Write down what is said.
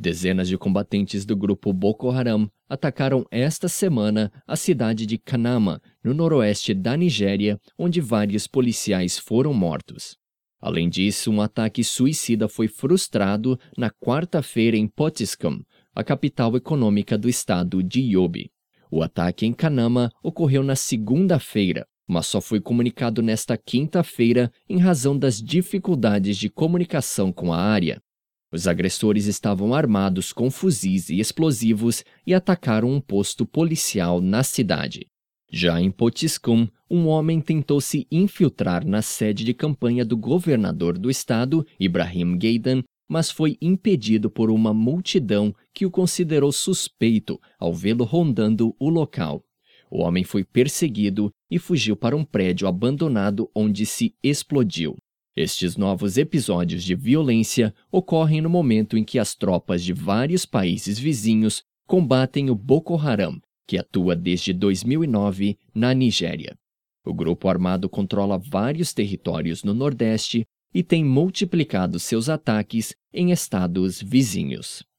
Dezenas de combatentes do grupo Boko Haram atacaram esta semana a cidade de Kanama, no noroeste da Nigéria, onde vários policiais foram mortos. Além disso, um ataque suicida foi frustrado na quarta-feira em Potiskum, a capital econômica do estado de Yobe. O ataque em Kanama ocorreu na segunda-feira, mas só foi comunicado nesta quinta-feira em razão das dificuldades de comunicação com a área. Os agressores estavam armados com fuzis e explosivos e atacaram um posto policial na cidade. Já em Potiskum, um homem tentou se infiltrar na sede de campanha do governador do estado, Ibrahim Gaidan, mas foi impedido por uma multidão que o considerou suspeito ao vê-lo rondando o local. O homem foi perseguido e fugiu para um prédio abandonado onde se explodiu. Estes novos episódios de violência ocorrem no momento em que as tropas de vários países vizinhos combatem o Boko Haram, que atua desde 2009 na Nigéria. O grupo armado controla vários territórios no Nordeste e tem multiplicado seus ataques em estados vizinhos.